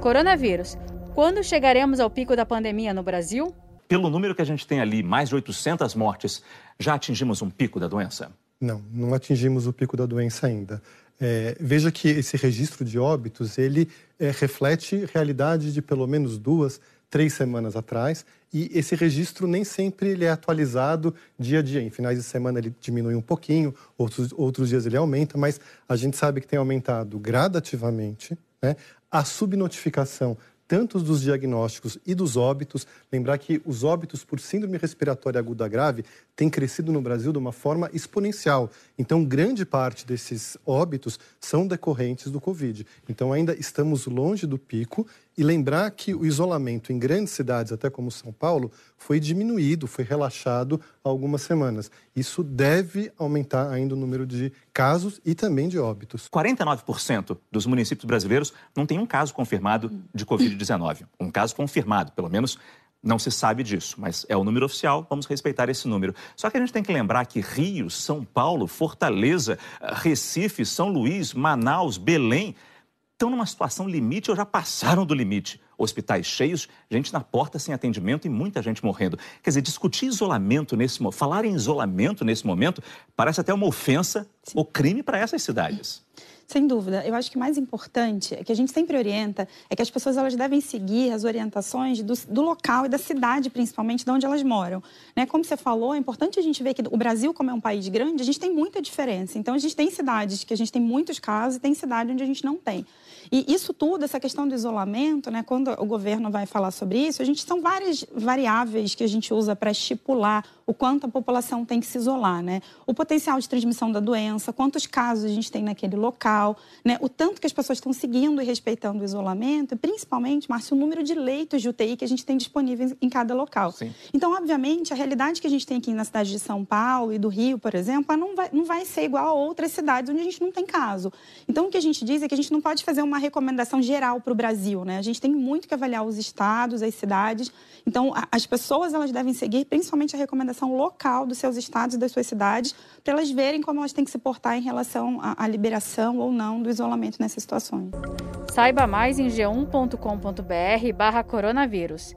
Coronavírus. Quando chegaremos ao pico da pandemia no Brasil? Pelo número que a gente tem ali, mais de 800 mortes, já atingimos um pico da doença? Não, não atingimos o pico da doença ainda. É, veja que esse registro de óbitos ele é, reflete realidade de pelo menos duas, três semanas atrás e esse registro nem sempre ele é atualizado dia a dia. Em finais de semana ele diminui um pouquinho, outros, outros dias ele aumenta, mas a gente sabe que tem aumentado gradativamente. Né? A subnotificação tanto dos diagnósticos e dos óbitos. Lembrar que os óbitos por síndrome respiratória aguda grave têm crescido no Brasil de uma forma exponencial. Então, grande parte desses óbitos são decorrentes do Covid. Então, ainda estamos longe do pico. E lembrar que o isolamento em grandes cidades, até como São Paulo, foi diminuído, foi relaxado há algumas semanas. Isso deve aumentar ainda o número de casos e também de óbitos. 49% dos municípios brasileiros não tem um caso confirmado de Covid-19. Um caso confirmado, pelo menos não se sabe disso, mas é o número oficial, vamos respeitar esse número. Só que a gente tem que lembrar que Rio, São Paulo, Fortaleza, Recife, São Luís, Manaus, Belém estão numa situação limite ou já passaram do limite. Hospitais cheios, gente na porta sem atendimento e muita gente morrendo. Quer dizer, discutir isolamento nesse momento, falar em isolamento nesse momento, parece até uma ofensa Sim. ou crime para essas cidades. Sem dúvida. Eu acho que o mais importante é que a gente sempre orienta é que as pessoas elas devem seguir as orientações do, do local e da cidade, principalmente, de onde elas moram. Né? Como você falou, é importante a gente ver que o Brasil, como é um país grande, a gente tem muita diferença. Então, a gente tem cidades que a gente tem muitos casos e tem cidade onde a gente não tem. E isso tudo, essa questão do isolamento, né, quando o governo vai falar sobre isso, a gente são várias variáveis que a gente usa para estipular o quanto a população tem que se isolar, né? O potencial de transmissão da doença, quantos casos a gente tem naquele local, né? O tanto que as pessoas estão seguindo e respeitando o isolamento, e principalmente, Márcio, o número de leitos de UTI que a gente tem disponíveis em cada local. Sim. Então, obviamente, a realidade que a gente tem aqui na cidade de São Paulo e do Rio, por exemplo, não vai, não vai ser igual a outras cidades onde a gente não tem caso. Então, o que a gente diz é que a gente não pode fazer uma recomendação geral para o Brasil, né? A gente tem muito que avaliar os estados, as cidades. Então, as pessoas elas devem seguir principalmente a recomendação local dos seus estados e das suas cidades, para elas verem como elas têm que se portar em relação à, à liberação ou não do isolamento nessas situações. Saiba mais em g1.com.br/barra coronavírus.